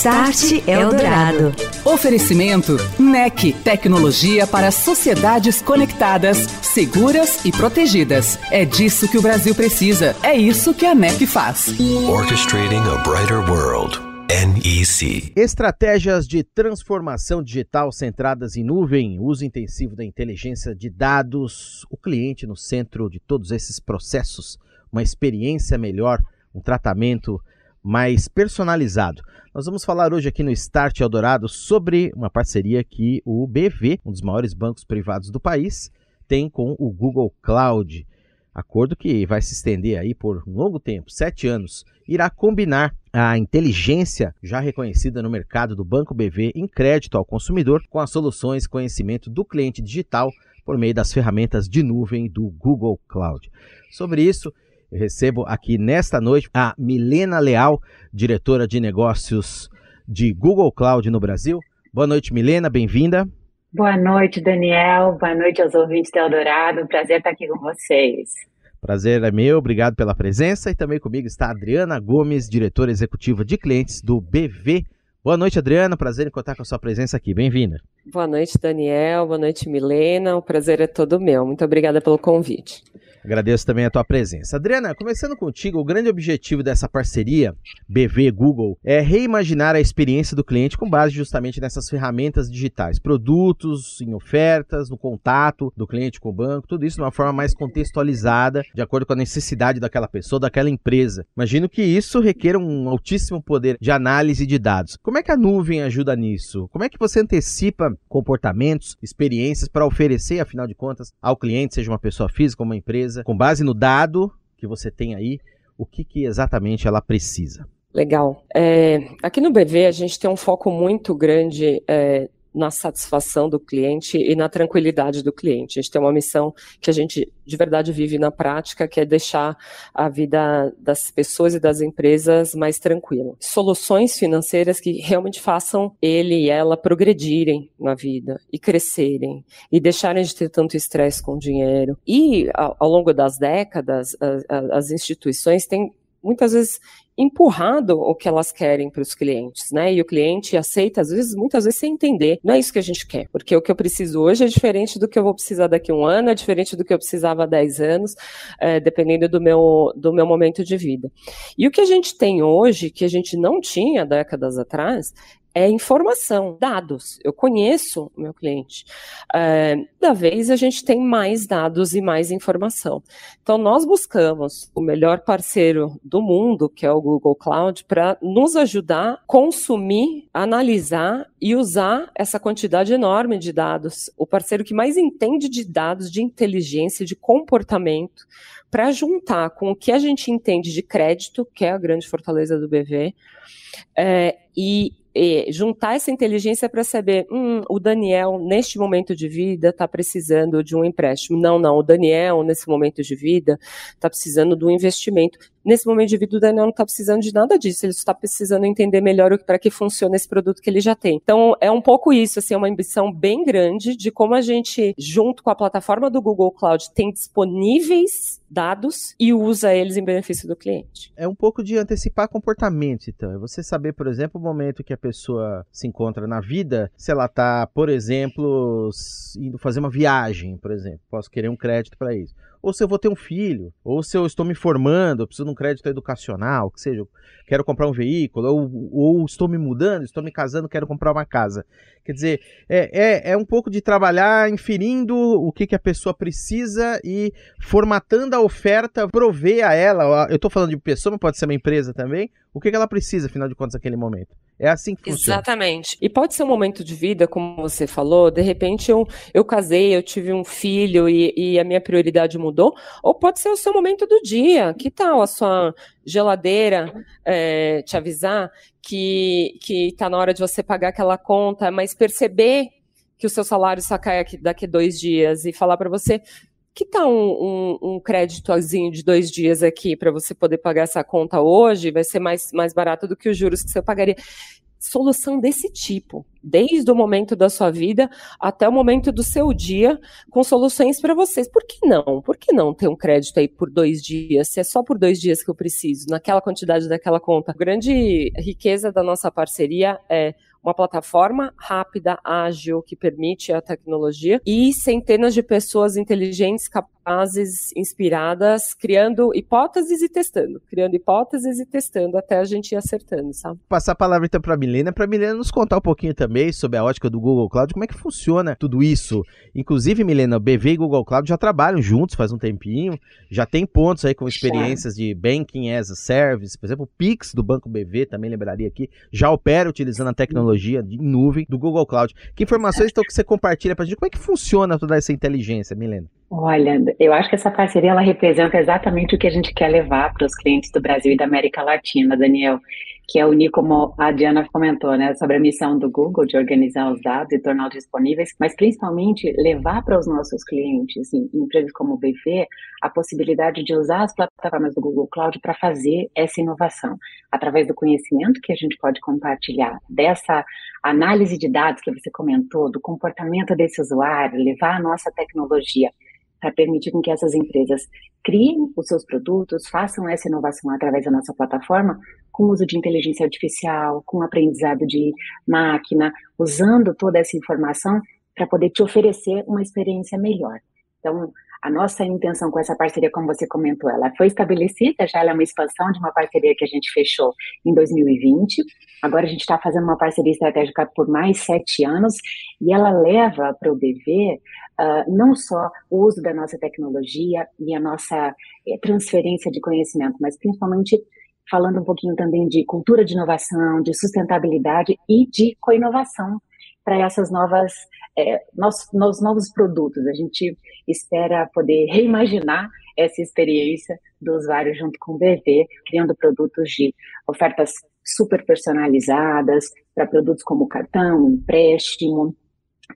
Start Eldorado. Oferecimento NEC, tecnologia para sociedades conectadas, seguras e protegidas. É disso que o Brasil precisa. É isso que a NEC faz. Orchestrating a brighter world. NEC. Estratégias de transformação digital centradas em nuvem, uso intensivo da inteligência de dados, o cliente no centro de todos esses processos, uma experiência melhor, um tratamento mais personalizado. Nós vamos falar hoje aqui no Start Eldorado sobre uma parceria que o BV, um dos maiores bancos privados do país, tem com o Google Cloud. Acordo que vai se estender aí por um longo tempo, sete anos, irá combinar a inteligência já reconhecida no mercado do Banco BV em crédito ao consumidor com as soluções conhecimento do cliente digital por meio das ferramentas de nuvem do Google Cloud. Sobre isso, eu recebo aqui nesta noite a Milena Leal, diretora de negócios de Google Cloud no Brasil. Boa noite, Milena, bem-vinda. Boa noite, Daniel. Boa noite aos ouvintes da Eldorado. Prazer estar aqui com vocês. Prazer é meu, obrigado pela presença. E também comigo está a Adriana Gomes, diretora executiva de clientes do BV. Boa noite, Adriana. Prazer em contar com a sua presença aqui. Bem-vinda. Boa noite, Daniel. Boa noite, Milena. O prazer é todo meu. Muito obrigada pelo convite. Agradeço também a tua presença. Adriana, começando contigo, o grande objetivo dessa parceria BV-Google é reimaginar a experiência do cliente com base justamente nessas ferramentas digitais, produtos, em ofertas, no contato do cliente com o banco, tudo isso de uma forma mais contextualizada, de acordo com a necessidade daquela pessoa, daquela empresa. Imagino que isso requer um altíssimo poder de análise de dados. Como é que a nuvem ajuda nisso? Como é que você antecipa comportamentos, experiências para oferecer, afinal de contas, ao cliente, seja uma pessoa física ou uma empresa, empresa, com base no dado que você tem aí, o que, que exatamente ela precisa. Legal. É, aqui no BV a gente tem um foco muito grande é, na satisfação do cliente e na tranquilidade do cliente. A gente tem uma missão que a gente de verdade vive na prática, que é deixar a vida das pessoas e das empresas mais tranquila. Soluções financeiras que realmente façam ele e ela progredirem na vida e crescerem e deixarem de ter tanto estresse com o dinheiro. E ao, longo das décadas, as, as instituições têm muitas vezes empurrado o que elas querem para os clientes, né? E o cliente aceita, às vezes, muitas vezes, sem entender. Não é isso que a gente quer, porque o que eu preciso hoje é diferente do que eu vou precisar daqui a um ano, é diferente do que eu precisava há 10 anos, é, dependendo do meu, do meu momento de vida. E o que a gente tem hoje, que a gente não tinha décadas atrás, é informação, dados. Eu conheço o meu cliente. É, da vez a gente tem mais dados e mais informação. Então nós buscamos o melhor parceiro do mundo, que é o Google Cloud, para nos ajudar consumir, analisar e usar essa quantidade enorme de dados. O parceiro que mais entende de dados, de inteligência, de comportamento, para juntar com o que a gente entende de crédito, que é a grande fortaleza do BV, é, e juntar essa inteligência para saber, hum, o Daniel, neste momento de vida, está precisando de um empréstimo. Não, não, o Daniel, nesse momento de vida, está precisando de um investimento. Nesse momento de vida, o Daniel não está precisando de nada disso, ele está precisando entender melhor para que funciona esse produto que ele já tem. Então, é um pouco isso, assim, é uma ambição bem grande de como a gente, junto com a plataforma do Google Cloud, tem disponíveis dados e usa eles em benefício do cliente. É um pouco de antecipar comportamento, então. É você saber, por exemplo, o momento que a pessoa se encontra na vida, se ela está, por exemplo, indo fazer uma viagem, por exemplo. Posso querer um crédito para isso ou se eu vou ter um filho, ou se eu estou me formando, eu preciso de um crédito educacional, que seja, quero comprar um veículo, ou, ou estou me mudando, estou me casando, quero comprar uma casa. Quer dizer, é, é, é um pouco de trabalhar inferindo o que, que a pessoa precisa e formatando a oferta, prover a ela. Eu estou falando de pessoa, mas pode ser uma empresa também. O que, que ela precisa, afinal de contas, naquele momento. É assim que funciona. Exatamente. E pode ser um momento de vida, como você falou, de repente eu, eu casei, eu tive um filho e, e a minha prioridade mudou ou pode ser o seu momento do dia. Que tal a sua geladeira é, te avisar que está na hora de você pagar aquela conta, mas perceber que o seu salário só cai aqui, daqui a dois dias e falar para você que tal um, um, um créditozinho de dois dias aqui para você poder pagar essa conta hoje? Vai ser mais, mais barato do que os juros que você pagaria solução desse tipo, desde o momento da sua vida até o momento do seu dia, com soluções para vocês. Por que não? Por que não ter um crédito aí por dois dias? Se é só por dois dias que eu preciso, naquela quantidade daquela conta. A grande riqueza da nossa parceria é uma plataforma rápida, ágil, que permite a tecnologia e centenas de pessoas inteligentes, capazes, inspiradas, criando hipóteses e testando, criando hipóteses e testando até a gente ir acertando, sabe? Passar a palavra então para a Milena, para a Milena nos contar um pouquinho também sobre a ótica do Google Cloud, como é que funciona tudo isso. Inclusive, Milena, o BV e Google Cloud já trabalham juntos faz um tempinho, já tem pontos aí com experiências de Banking as a Service, por exemplo, o Pix do Banco BV, também lembraria aqui, já opera utilizando a tecnologia de nuvem do Google Cloud. Que informações então que você compartilha para a gente? Como é que funciona toda essa inteligência, Milena? Olha, eu acho que essa parceria ela representa exatamente o que a gente quer levar para os clientes do Brasil e da América Latina, Daniel, que é unir, como a Diana comentou, né, sobre a missão do Google de organizar os dados e torná-los disponíveis, mas principalmente levar para os nossos clientes, em empresas como o BV, a possibilidade de usar as plataformas do Google Cloud para fazer essa inovação, através do conhecimento que a gente pode compartilhar, dessa análise de dados que você comentou, do comportamento desse usuário, levar a nossa tecnologia para permitir com que essas empresas criem os seus produtos, façam essa inovação através da nossa plataforma, com o uso de inteligência artificial, com aprendizado de máquina, usando toda essa informação para poder te oferecer uma experiência melhor. Então, a nossa intenção com essa parceria, como você comentou, ela foi estabelecida, já ela é uma expansão de uma parceria que a gente fechou em 2020. Agora a gente está fazendo uma parceria estratégica por mais sete anos e ela leva para o BV uh, não só o uso da nossa tecnologia e a nossa eh, transferência de conhecimento, mas principalmente falando um pouquinho também de cultura de inovação, de sustentabilidade e de co-inovação para essas novas é, nos, novos produtos. A gente espera poder reimaginar essa experiência do usuário junto com o BV, criando produtos de ofertas super personalizadas para produtos como cartão, empréstimo,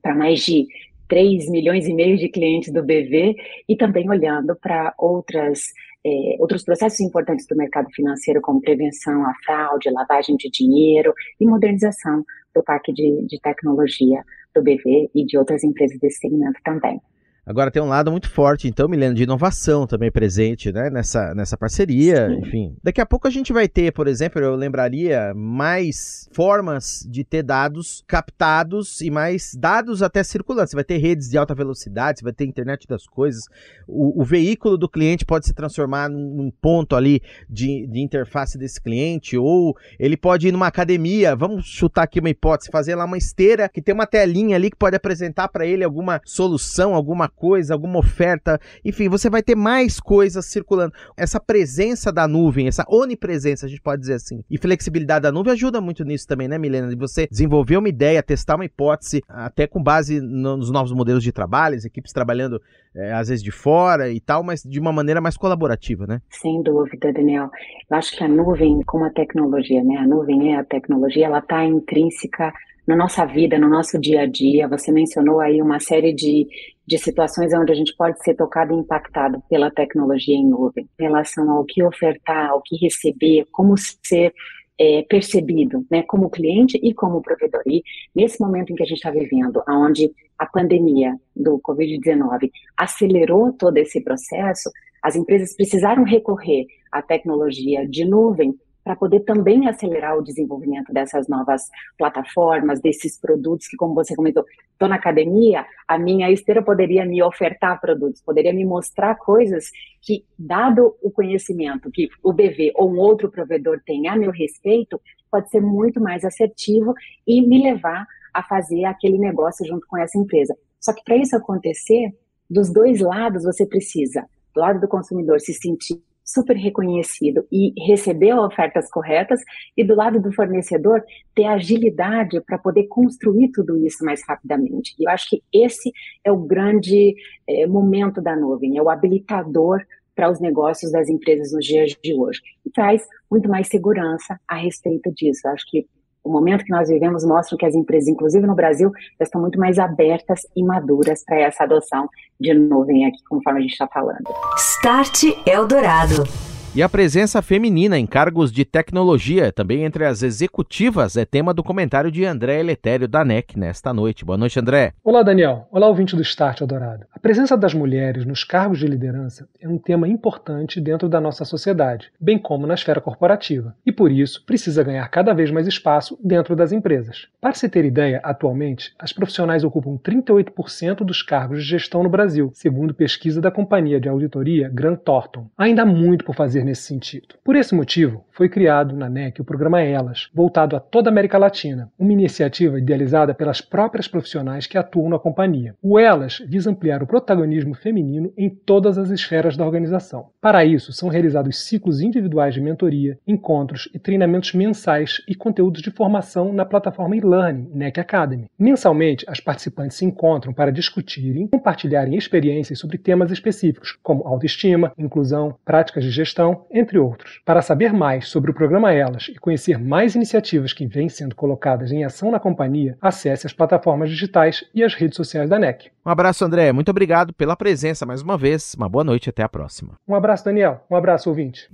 para mais de 3 milhões e meio de clientes do BV e também olhando para outras é, outros processos importantes do mercado financeiro, como prevenção à fraude, lavagem de dinheiro e modernização do parque de, de tecnologia do BV e de outras empresas desse segmento também. Agora tem um lado muito forte, então, Milena, de inovação também presente né, nessa, nessa parceria. Sim. Enfim, daqui a pouco a gente vai ter, por exemplo, eu lembraria mais formas de ter dados captados e mais dados até circulando. Você vai ter redes de alta velocidade, você vai ter internet das coisas. O, o veículo do cliente pode se transformar num, num ponto ali de, de interface desse cliente, ou ele pode ir numa academia. Vamos chutar aqui uma hipótese, fazer lá uma esteira que tem uma telinha ali que pode apresentar para ele alguma solução, alguma coisa, alguma oferta, enfim, você vai ter mais coisas circulando. Essa presença da nuvem, essa onipresença, a gente pode dizer assim, e flexibilidade da nuvem ajuda muito nisso também, né, Milena? De você desenvolver uma ideia, testar uma hipótese, até com base nos novos modelos de trabalho, as equipes trabalhando é, às vezes de fora e tal, mas de uma maneira mais colaborativa, né? Sem dúvida, Daniel. Eu acho que a nuvem, como a tecnologia, né? A nuvem é a tecnologia, ela está intrínseca na nossa vida, no nosso dia a dia. Você mencionou aí uma série de, de situações onde a gente pode ser tocado e impactado pela tecnologia em nuvem, em relação ao que ofertar, ao que receber, como ser é, percebido, né, como cliente e como provedor. E nesse momento em que a gente está vivendo, onde a pandemia do Covid-19 acelerou todo esse processo, as empresas precisaram recorrer à tecnologia de nuvem para poder também acelerar o desenvolvimento dessas novas plataformas, desses produtos que, como você comentou, estou na academia, a minha esteira poderia me ofertar produtos, poderia me mostrar coisas que, dado o conhecimento que o BV ou um outro provedor tem a meu respeito, pode ser muito mais assertivo e me levar a fazer aquele negócio junto com essa empresa. Só que para isso acontecer, dos dois lados você precisa, do lado do consumidor, se sentir super reconhecido e receber ofertas corretas e do lado do fornecedor ter agilidade para poder construir tudo isso mais rapidamente. E eu acho que esse é o grande é, momento da nuvem, é o habilitador para os negócios das empresas nos dias de hoje e traz muito mais segurança a respeito disso. Eu acho que o momento que nós vivemos mostra que as empresas, inclusive no Brasil, já estão muito mais abertas e maduras para essa adoção de nuvem aqui, conforme a gente está falando. Start Eldorado. E a presença feminina em cargos de tecnologia, também entre as executivas, é tema do comentário de André Eletério da NEC nesta noite. Boa noite, André. Olá, Daniel. Olá, ouvinte do Start Eldorado. A presença das mulheres nos cargos de liderança é um tema importante dentro da nossa sociedade, bem como na esfera corporativa, e por isso precisa ganhar cada vez mais espaço dentro das empresas. Para se ter ideia, atualmente, as profissionais ocupam 38% dos cargos de gestão no Brasil, segundo pesquisa da companhia de auditoria Grant Thornton. Ainda há muito por fazer nesse sentido. Por esse motivo, foi criado na NEC o programa Elas, voltado a toda a América Latina, uma iniciativa idealizada pelas próprias profissionais que atuam na companhia. O Elas visa ampliar o protagonismo feminino em todas as esferas da organização. Para isso, são realizados ciclos individuais de mentoria, encontros e treinamentos mensais e conteúdos de formação na plataforma e-learning NEC Academy. Mensalmente, as participantes se encontram para discutirem e compartilharem experiências sobre temas específicos, como autoestima, inclusão, práticas de gestão entre outros. Para saber mais sobre o programa Elas e conhecer mais iniciativas que vêm sendo colocadas em ação na companhia, acesse as plataformas digitais e as redes sociais da NEC. Um abraço, André. Muito obrigado pela presença mais uma vez. Uma boa noite e até a próxima. Um abraço, Daniel. Um abraço, ouvinte.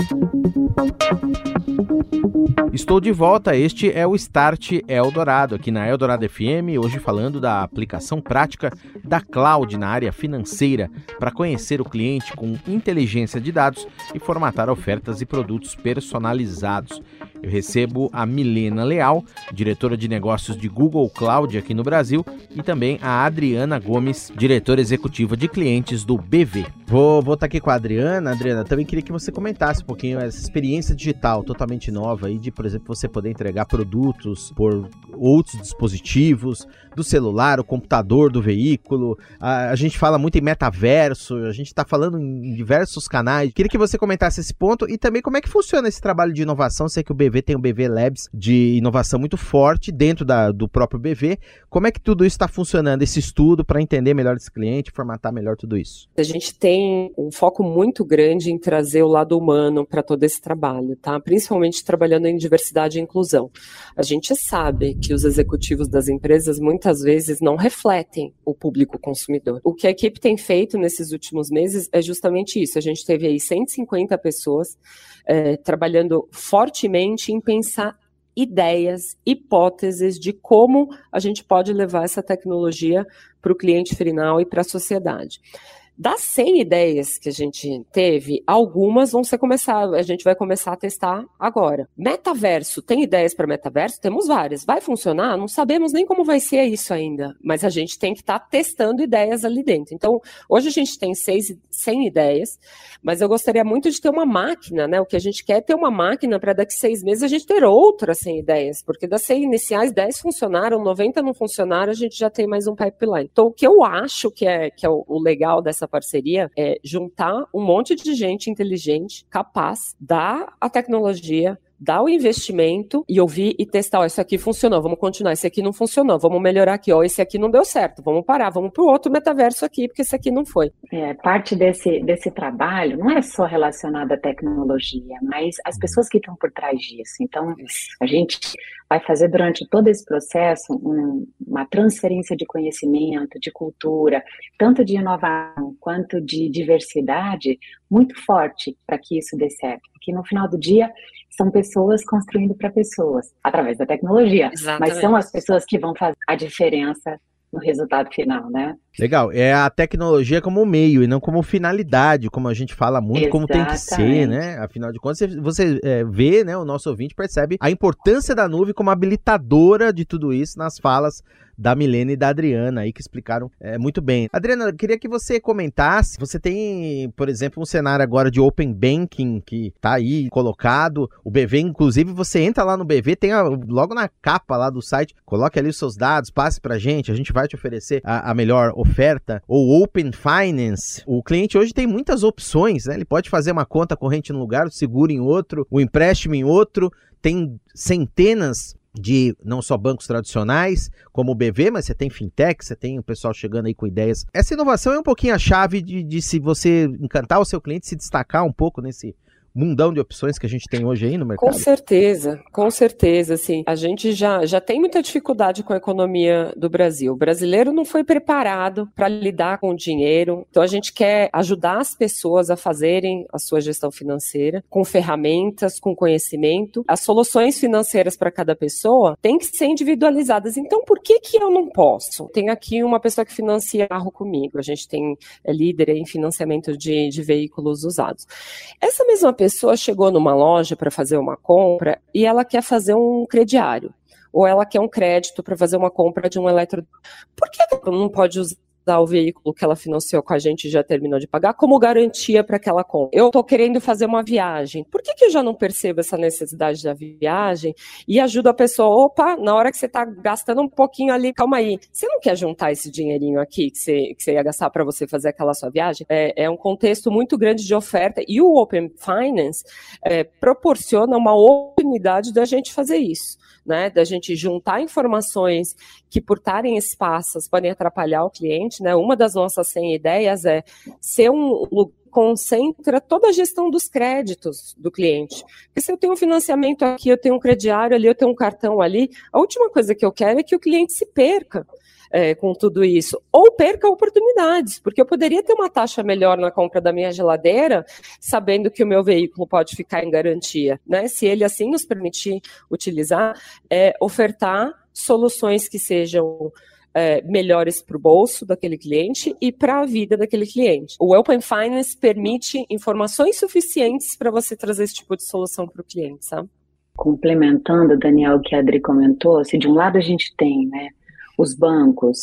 Estou de volta. Este é o Start Eldorado, aqui na Eldorado FM, hoje falando da aplicação prática da cloud na área financeira para conhecer o cliente com inteligência de dados e formatar ofertas e produtos personalizados. Eu recebo a Milena Leal, diretora de negócios de Google Cloud aqui no Brasil, e também a Adriana Gomes, diretora executiva de clientes do BV. Vou estar tá aqui com a Adriana. Adriana, também queria que você comentasse um pouquinho essa experiência digital totalmente nova aí de, por exemplo, você poder entregar produtos por outros dispositivos, do celular, o computador do veículo. A, a gente fala muito em metaverso, a gente está falando em diversos canais. Queria que você comentasse esse ponto e também como é que funciona esse trabalho de inovação. Sei que o BV tem o BV Labs de inovação muito forte dentro da, do próprio BV. Como é que tudo isso está funcionando, esse estudo, para entender melhor esse cliente, formatar melhor tudo isso? A gente tem um foco muito grande em trazer o lado humano para todo esse trabalho, tá? Principalmente trabalhando em diversidade e inclusão. A gente sabe que os executivos das empresas muitas vezes não refletem o público consumidor. O que a equipe tem feito nesses últimos meses é justamente isso. A gente teve aí 150 pessoas é, trabalhando fortemente em pensar ideias, hipóteses de como a gente pode levar essa tecnologia para o cliente final e para a sociedade. Das 100 ideias que a gente teve, algumas vão ser começar, a gente vai começar a testar agora. Metaverso, tem ideias para metaverso? Temos várias. Vai funcionar? Não sabemos nem como vai ser isso ainda, mas a gente tem que estar tá testando ideias ali dentro. Então, hoje a gente tem seis, 100 ideias, mas eu gostaria muito de ter uma máquina, né? O que a gente quer é ter uma máquina para daqui seis meses a gente ter outras 100 ideias, porque das 100 iniciais, 10 funcionaram, 90 não funcionaram, a gente já tem mais um pipeline. Então, o que eu acho que é, que é o, o legal dessa parceria é juntar um monte de gente inteligente, capaz, dar a tecnologia, dar o investimento e ouvir e testar, ó, esse aqui funcionou, vamos continuar, esse aqui não funcionou, vamos melhorar aqui, ó, esse aqui não deu certo, vamos parar, vamos para o outro metaverso aqui, porque esse aqui não foi. É, parte desse, desse trabalho não é só relacionado à tecnologia, mas as pessoas que estão por trás disso. Então, a gente vai fazer durante todo esse processo um, uma transferência de conhecimento, de cultura, tanto de inovação quanto de diversidade, muito forte para que isso dê certo. Porque no final do dia, são pessoas construindo para pessoas, através da tecnologia. Exatamente. Mas são as pessoas que vão fazer a diferença no resultado final, né? Legal. É a tecnologia como meio e não como finalidade, como a gente fala muito, Exatamente. como tem que ser, né? Afinal de contas, você é, vê, né? O nosso ouvinte percebe a importância da nuvem como habilitadora de tudo isso nas falas da Milene e da Adriana aí que explicaram é, muito bem. Adriana, eu queria que você comentasse. Você tem, por exemplo, um cenário agora de Open Banking que tá aí colocado. O BV, inclusive, você entra lá no BV, tem a, logo na capa lá do site, coloque ali os seus dados, passe pra gente, a gente vai te oferecer a, a melhor oferta. Ou Open Finance. O cliente hoje tem muitas opções, né? Ele pode fazer uma conta corrente num lugar, o seguro em outro, o empréstimo em outro. Tem centenas de não só bancos tradicionais, como o BV, mas você tem fintech, você tem o pessoal chegando aí com ideias. Essa inovação é um pouquinho a chave de, de se você encantar o seu cliente, se destacar um pouco nesse mundão de opções que a gente tem hoje aí no mercado? Com certeza, com certeza, sim. A gente já, já tem muita dificuldade com a economia do Brasil. O brasileiro não foi preparado para lidar com o dinheiro, então a gente quer ajudar as pessoas a fazerem a sua gestão financeira com ferramentas, com conhecimento. As soluções financeiras para cada pessoa têm que ser individualizadas. Então, por que que eu não posso? Tem aqui uma pessoa que financia carro comigo. A gente tem é líder em financiamento de, de veículos usados. Essa mesma pessoa chegou numa loja para fazer uma compra e ela quer fazer um crediário, ou ela quer um crédito para fazer uma compra de um eletro. Por que ela não pode usar o veículo que ela financiou com a gente e já terminou de pagar como garantia para aquela compra. Eu estou querendo fazer uma viagem. Por que, que eu já não percebo essa necessidade da viagem e ajudo a pessoa? Opa, na hora que você está gastando um pouquinho ali, calma aí. Você não quer juntar esse dinheirinho aqui que você, que você ia gastar para você fazer aquela sua viagem? É, é, um contexto muito grande de oferta e o Open Finance é, proporciona uma oportunidade da gente fazer isso né, da gente juntar informações que, por estarem esparsas, podem atrapalhar o cliente, né? Uma das nossas 100 ideias é ser um concentra toda a gestão dos créditos do cliente. Porque se eu tenho um financiamento aqui, eu tenho um crediário ali, eu tenho um cartão ali, a última coisa que eu quero é que o cliente se perca é, com tudo isso. Ou perca oportunidades, porque eu poderia ter uma taxa melhor na compra da minha geladeira, sabendo que o meu veículo pode ficar em garantia. Né? Se ele assim nos permitir utilizar, é, ofertar soluções que sejam é, melhores para o bolso daquele cliente e para a vida daquele cliente. O Open Finance permite informações suficientes para você trazer esse tipo de solução para o cliente, sabe? Complementando, Daniel, o que a Adri comentou, se de um lado a gente tem né, os bancos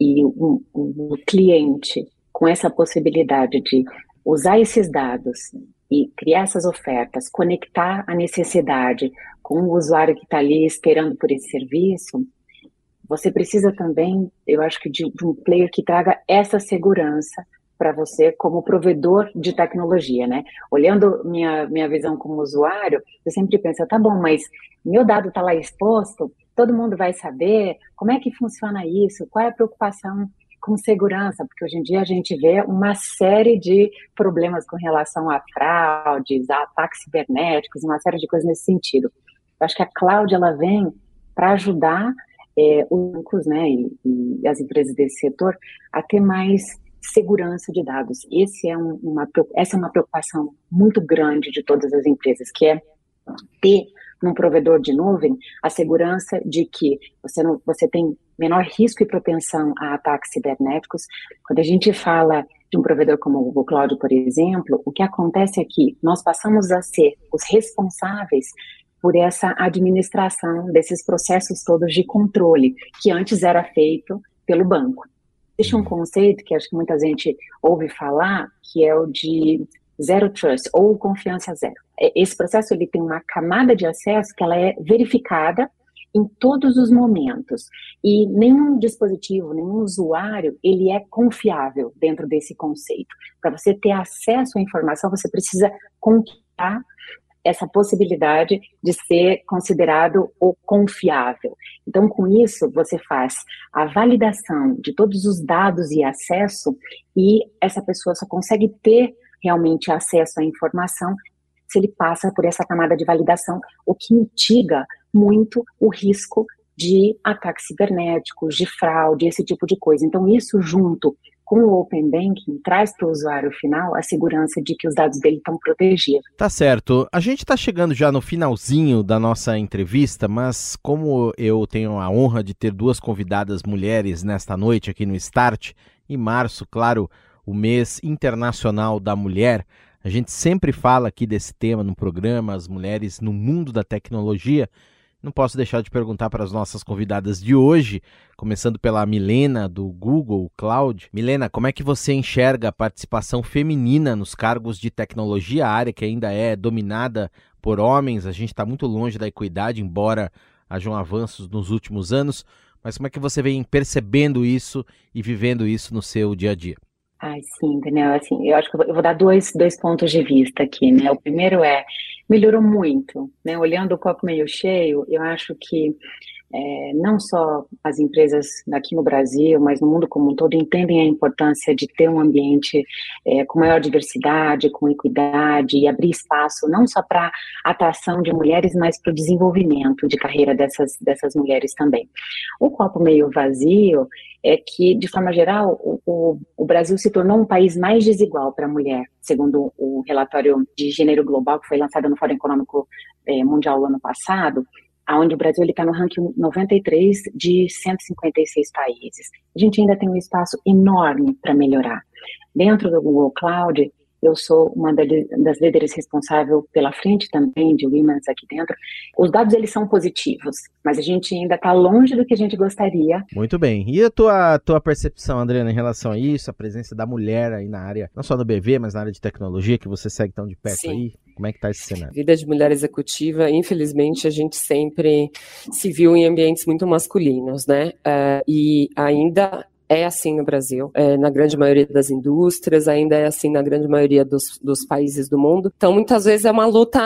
e o, o, o cliente com essa possibilidade de usar esses dados e criar essas ofertas, conectar a necessidade com o usuário que está ali esperando por esse serviço, você precisa também, eu acho que, de, de um player que traga essa segurança para você como provedor de tecnologia, né? Olhando minha, minha visão como usuário, eu sempre penso, tá bom, mas meu dado está lá exposto, todo mundo vai saber como é que funciona isso, qual é a preocupação com segurança, porque hoje em dia a gente vê uma série de problemas com relação a fraudes, a ataques cibernéticos, uma série de coisas nesse sentido. Eu acho que a cloud ela vem para ajudar é, os bancos, né, e, e, as empresas desse setor a ter mais segurança de dados. Esse é um, uma, essa é uma preocupação muito grande de todas as empresas, que é ter num provedor de nuvem a segurança de que você, não, você tem menor risco e propensão a ataques cibernéticos. Quando a gente fala de um provedor como o Google Cloud, por exemplo, o que acontece é que nós passamos a ser os responsáveis por essa administração desses processos todos de controle, que antes era feito pelo banco. Existe um conceito que acho que muita gente ouve falar, que é o de zero trust ou confiança zero. É, esse processo ele tem uma camada de acesso que ela é verificada em todos os momentos e nenhum dispositivo, nenhum usuário, ele é confiável dentro desse conceito. Para você ter acesso à informação, você precisa contar essa possibilidade de ser considerado o confiável. Então, com isso, você faz a validação de todos os dados e acesso, e essa pessoa só consegue ter realmente acesso à informação se ele passa por essa camada de validação, o que mitiga muito o risco de ataques cibernéticos, de fraude, esse tipo de coisa. Então, isso junto com o Open Banking traz para o usuário final a segurança de que os dados dele estão protegidos. Tá certo. A gente está chegando já no finalzinho da nossa entrevista, mas como eu tenho a honra de ter duas convidadas mulheres nesta noite aqui no Start, em março, claro, o mês internacional da mulher, a gente sempre fala aqui desse tema no programa, as mulheres no mundo da tecnologia. Não posso deixar de perguntar para as nossas convidadas de hoje, começando pela Milena do Google Cloud. Milena, como é que você enxerga a participação feminina nos cargos de tecnologia, área que ainda é dominada por homens? A gente está muito longe da equidade, embora hajam avanços nos últimos anos. Mas como é que você vem percebendo isso e vivendo isso no seu dia a dia? Ai, sim, Daniel, assim, eu acho que eu vou dar dois, dois pontos de vista aqui, né? O primeiro é, melhorou muito, né? Olhando o copo meio cheio, eu acho que é, não só as empresas aqui no Brasil, mas no mundo como um todo, entendem a importância de ter um ambiente é, com maior diversidade, com equidade e abrir espaço não só para atração de mulheres, mas para o desenvolvimento de carreira dessas, dessas mulheres também. O copo meio vazio é que, de forma geral, o, o, o Brasil se tornou um país mais desigual para a mulher, segundo o relatório de gênero global que foi lançado no Fórum Econômico é, Mundial ano passado onde o Brasil está no ranking 93 de 156 países. A gente ainda tem um espaço enorme para melhorar. Dentro do Google Cloud, eu sou uma das líderes responsável pela frente também de Women's aqui dentro. Os dados eles são positivos, mas a gente ainda está longe do que a gente gostaria. Muito bem. E a tua, tua percepção, Adriana, em relação a isso, a presença da mulher aí na área, não só no BV, mas na área de tecnologia, que você segue tão de perto Sim. aí? Como é que está esse cenário? Vida de mulher executiva, infelizmente, a gente sempre se viu em ambientes muito masculinos, né? Uh, e ainda é assim no Brasil, é, na grande maioria das indústrias, ainda é assim na grande maioria dos, dos, países do mundo. Então, muitas vezes é uma luta,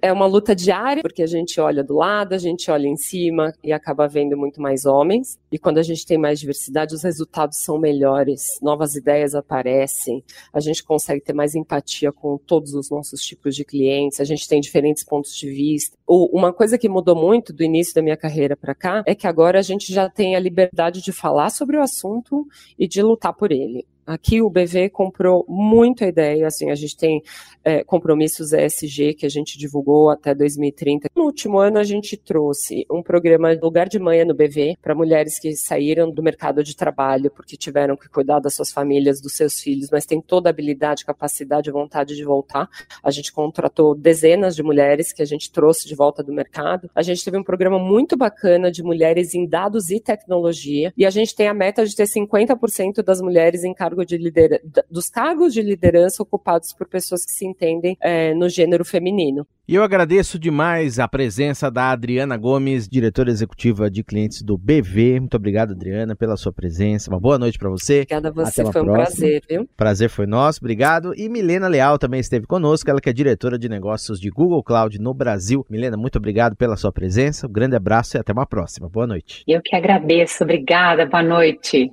é uma luta diária, porque a gente olha do lado, a gente olha em cima e acaba vendo muito mais homens. E quando a gente tem mais diversidade, os resultados são melhores, novas ideias aparecem, a gente consegue ter mais empatia com todos os nossos tipos de clientes, a gente tem diferentes pontos de vista. Uma coisa que mudou muito do início da minha carreira para cá é que agora a gente já tem a liberdade de falar sobre o assunto assunto e de lutar por ele. Aqui o BV comprou muito a ideia, assim, a gente tem é, compromissos ESG que a gente divulgou até 2030. No último ano a gente trouxe um programa Lugar de Manhã no BV para mulheres que saíram do mercado de trabalho porque tiveram que cuidar das suas famílias, dos seus filhos, mas tem toda a habilidade, capacidade vontade de voltar. A gente contratou dezenas de mulheres que a gente trouxe de volta do mercado. A gente teve um programa muito bacana de mulheres em dados e tecnologia e a gente tem a meta de ter 50% das mulheres em cargo cargo de liderança, dos cargos de liderança ocupados por pessoas que se entendem é, no gênero feminino. E eu agradeço demais a presença da Adriana Gomes, diretora executiva de clientes do BV. Muito obrigado, Adriana, pela sua presença. Uma boa noite para você. Obrigada a você, foi um próxima. prazer, viu? Prazer foi nosso, obrigado. E Milena Leal também esteve conosco, ela que é diretora de negócios de Google Cloud no Brasil. Milena, muito obrigado pela sua presença. Um grande abraço e até uma próxima. Boa noite. Eu que agradeço. Obrigada. Boa noite.